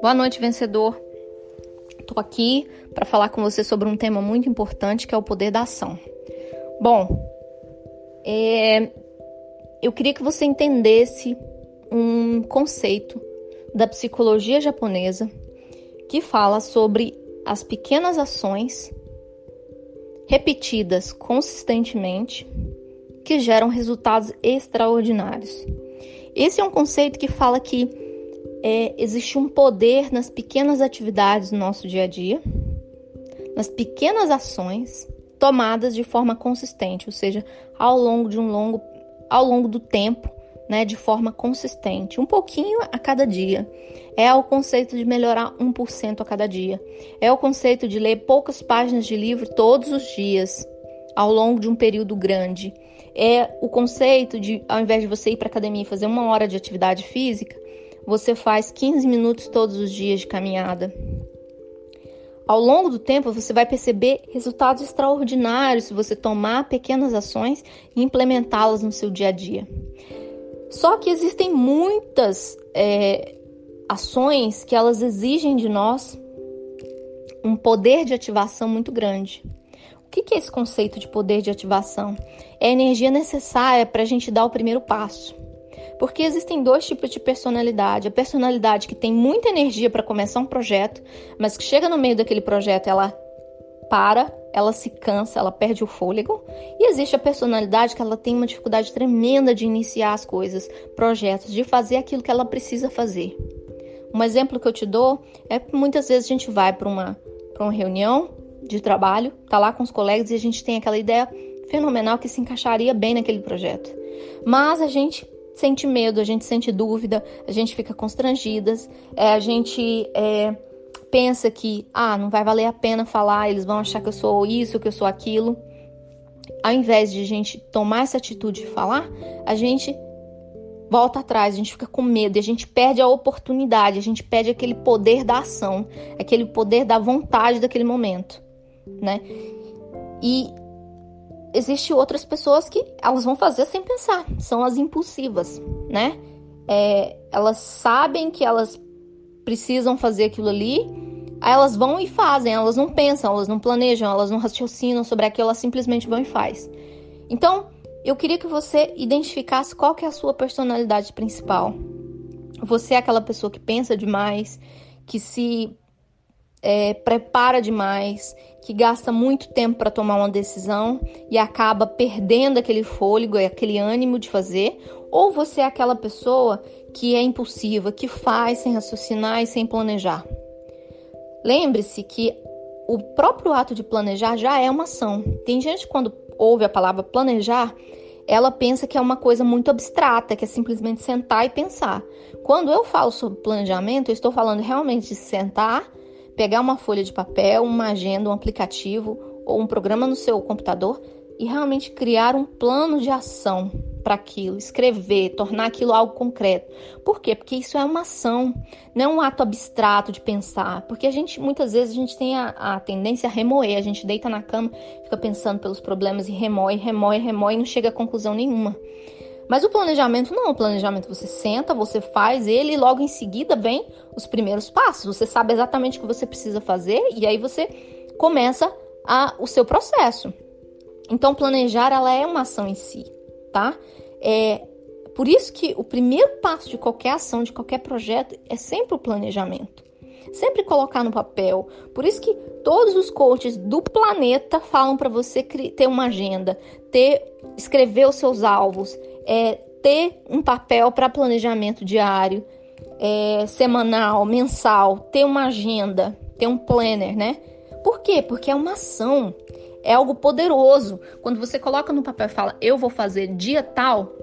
Boa noite, vencedor. Estou aqui para falar com você sobre um tema muito importante que é o poder da ação. Bom, é, eu queria que você entendesse um conceito da psicologia japonesa que fala sobre as pequenas ações repetidas consistentemente que geram resultados extraordinários. Esse é um conceito que fala que é, existe um poder nas pequenas atividades do nosso dia a dia, nas pequenas ações tomadas de forma consistente, ou seja, ao longo de um longo, ao longo do tempo, né, de forma consistente, um pouquinho a cada dia. É o conceito de melhorar 1% a cada dia. É o conceito de ler poucas páginas de livro todos os dias, ao longo de um período grande. É o conceito de, ao invés de você ir para academia e fazer uma hora de atividade física, você faz 15 minutos todos os dias de caminhada. Ao longo do tempo, você vai perceber resultados extraordinários se você tomar pequenas ações e implementá-las no seu dia a dia. Só que existem muitas é, ações que elas exigem de nós um poder de ativação muito grande. O que é esse conceito de poder de ativação? É a energia necessária para a gente dar o primeiro passo. Porque existem dois tipos de personalidade. A personalidade que tem muita energia para começar um projeto, mas que chega no meio daquele projeto, ela para, ela se cansa, ela perde o fôlego. E existe a personalidade que ela tem uma dificuldade tremenda de iniciar as coisas, projetos, de fazer aquilo que ela precisa fazer. Um exemplo que eu te dou é muitas vezes a gente vai para uma, uma reunião de trabalho, tá lá com os colegas e a gente tem aquela ideia fenomenal que se encaixaria bem naquele projeto. Mas a gente sente medo, a gente sente dúvida, a gente fica constrangidas, é, a gente é, pensa que ah, não vai valer a pena falar, eles vão achar que eu sou isso, que eu sou aquilo. Ao invés de a gente tomar essa atitude de falar, a gente volta atrás, a gente fica com medo a gente perde a oportunidade, a gente perde aquele poder da ação, aquele poder da vontade daquele momento, né? E existe outras pessoas que elas vão fazer sem pensar, são as impulsivas, né? É, elas sabem que elas precisam fazer aquilo ali, aí elas vão e fazem, elas não pensam, elas não planejam, elas não raciocinam sobre aquilo, elas simplesmente vão e faz. Então, eu queria que você identificasse qual que é a sua personalidade principal. Você é aquela pessoa que pensa demais, que se é, prepara demais, que gasta muito tempo para tomar uma decisão e acaba perdendo aquele fôlego, aquele ânimo de fazer, ou você é aquela pessoa que é impulsiva, que faz sem raciocinar e sem planejar. Lembre-se que o próprio ato de planejar já é uma ação. Tem gente quando ouve a palavra planejar, ela pensa que é uma coisa muito abstrata, que é simplesmente sentar e pensar. Quando eu falo sobre planejamento, eu estou falando realmente de sentar pegar uma folha de papel, uma agenda, um aplicativo ou um programa no seu computador e realmente criar um plano de ação para aquilo, escrever, tornar aquilo algo concreto. Por quê? Porque isso é uma ação, não é um ato abstrato de pensar. Porque a gente, muitas vezes, a gente tem a, a tendência a remoer, a gente deita na cama, fica pensando pelos problemas e remoe, remoe, remoe e não chega a conclusão nenhuma. Mas o planejamento não, o planejamento você senta, você faz ele e logo em seguida vem os primeiros passos. Você sabe exatamente o que você precisa fazer e aí você começa a, o seu processo. Então planejar ela é uma ação em si, tá? É por isso que o primeiro passo de qualquer ação, de qualquer projeto é sempre o planejamento. Sempre colocar no papel. Por isso que todos os coaches do planeta falam para você ter uma agenda, ter escrever os seus alvos, é, ter um papel para planejamento diário, é, semanal, mensal, ter uma agenda, ter um planner, né? Por quê? Porque é uma ação, é algo poderoso. Quando você coloca no papel e fala, eu vou fazer dia tal,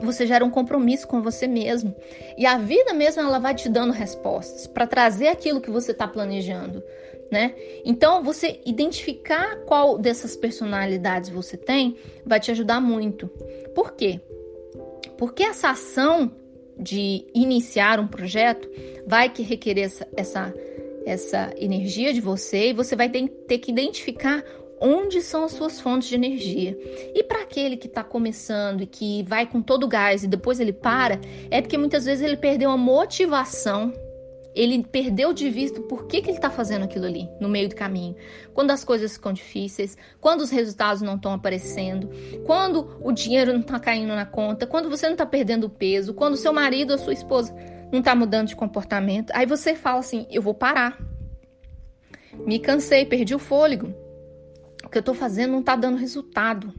você gera um compromisso com você mesmo. E a vida mesmo ela vai te dando respostas para trazer aquilo que você está planejando, né? Então, você identificar qual dessas personalidades você tem vai te ajudar muito. Por quê? Porque essa ação de iniciar um projeto vai que requerer essa, essa, essa energia de você e você vai ter, que identificar onde são as suas fontes de energia. E para aquele que está começando e que vai com todo o gás e depois ele para, é porque muitas vezes ele perdeu a motivação ele perdeu de vista por que, que ele está fazendo aquilo ali no meio do caminho. Quando as coisas ficam difíceis, quando os resultados não estão aparecendo, quando o dinheiro não está caindo na conta, quando você não está perdendo peso, quando seu marido ou sua esposa não está mudando de comportamento, aí você fala assim: eu vou parar. Me cansei, perdi o fôlego. O que eu estou fazendo não está dando resultado.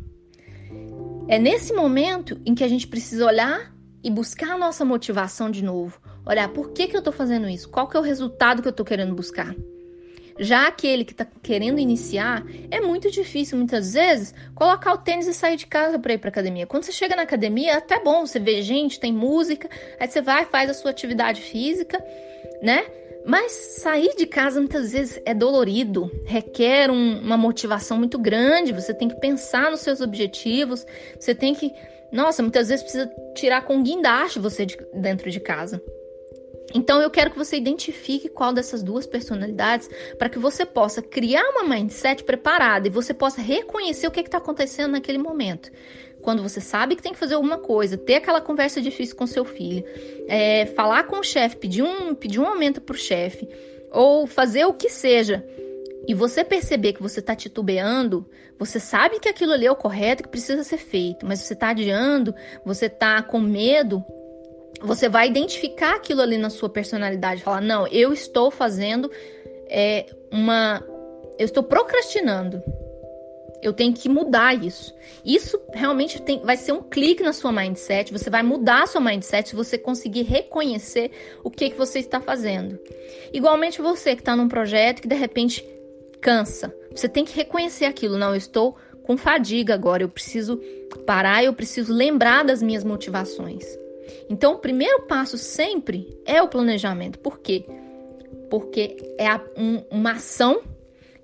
É nesse momento em que a gente precisa olhar e buscar a nossa motivação de novo. Olhar por que, que eu estou fazendo isso? Qual que é o resultado que eu estou querendo buscar? Já aquele que está querendo iniciar, é muito difícil muitas vezes colocar o tênis e sair de casa para ir para academia. Quando você chega na academia, é até bom, você vê gente, tem música, aí você vai, faz a sua atividade física, né? Mas sair de casa muitas vezes é dolorido, requer um, uma motivação muito grande. Você tem que pensar nos seus objetivos, você tem que, nossa, muitas vezes precisa tirar com guindaste você de, dentro de casa. Então eu quero que você identifique qual dessas duas personalidades para que você possa criar uma mindset preparada e você possa reconhecer o que está acontecendo naquele momento. Quando você sabe que tem que fazer alguma coisa, ter aquela conversa difícil com seu filho, é, falar com o chefe, pedir um, pedir um aumento para o chefe, ou fazer o que seja, e você perceber que você está titubeando, você sabe que aquilo ali é o correto, que precisa ser feito, mas você está adiando, você está com medo, você vai identificar aquilo ali na sua personalidade, falar: não, eu estou fazendo é, uma. Eu estou procrastinando. Eu tenho que mudar isso. Isso realmente tem, vai ser um clique na sua mindset. Você vai mudar a sua mindset se você conseguir reconhecer o que, que você está fazendo. Igualmente você que está num projeto que de repente cansa. Você tem que reconhecer aquilo. Não, eu estou com fadiga agora. Eu preciso parar. Eu preciso lembrar das minhas motivações. Então, o primeiro passo sempre é o planejamento. Por quê? Porque é a, um, uma ação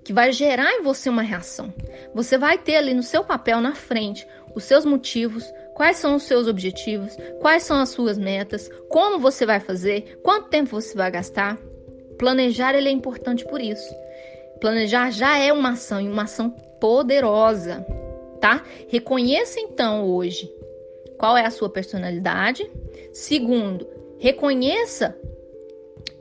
que vai gerar em você uma reação. Você vai ter ali no seu papel na frente os seus motivos, quais são os seus objetivos, quais são as suas metas, como você vai fazer, quanto tempo você vai gastar. Planejar ele é importante por isso. Planejar já é uma ação e uma ação poderosa, tá? Reconheça então hoje qual é a sua personalidade. Segundo, reconheça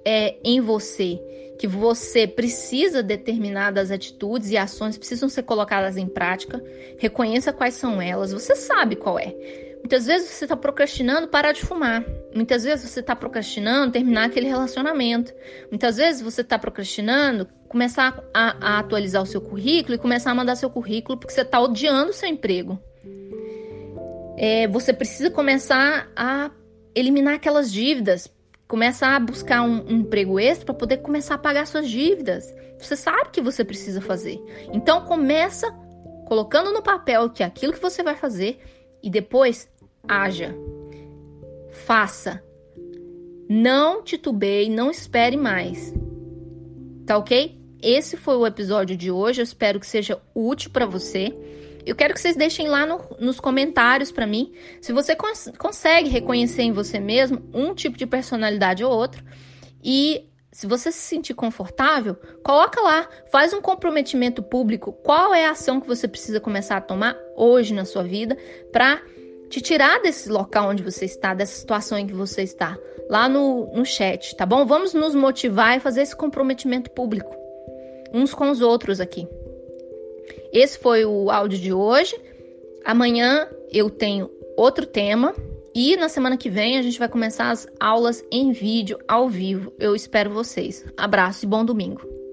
é, em você que você precisa determinadas atitudes e ações precisam ser colocadas em prática. Reconheça quais são elas. Você sabe qual é. Muitas vezes você está procrastinando parar de fumar. Muitas vezes você está procrastinando terminar aquele relacionamento. Muitas vezes você está procrastinando começar a, a, atualizar o seu currículo e começar a mandar seu currículo porque você está odiando o seu emprego é, você precisa começar a eliminar aquelas dívidas, começar a buscar um, um emprego extra para poder começar a pagar suas dívidas. Você sabe que você precisa fazer. Então começa colocando no papel que é aquilo que você vai fazer e depois haja. Faça. Não titubeie, não espere mais. Tá ok? Esse foi o episódio de hoje. Eu espero que seja útil para você. Eu quero que vocês deixem lá no, nos comentários para mim se você cons consegue reconhecer em você mesmo um tipo de personalidade ou outro. E se você se sentir confortável, coloca lá, faz um comprometimento público. Qual é a ação que você precisa começar a tomar hoje na sua vida para te tirar desse local onde você está, dessa situação em que você está, lá no, no chat, tá bom? Vamos nos motivar e fazer esse comprometimento público uns com os outros aqui. Esse foi o áudio de hoje. Amanhã eu tenho outro tema e na semana que vem a gente vai começar as aulas em vídeo ao vivo. Eu espero vocês. Abraço e bom domingo.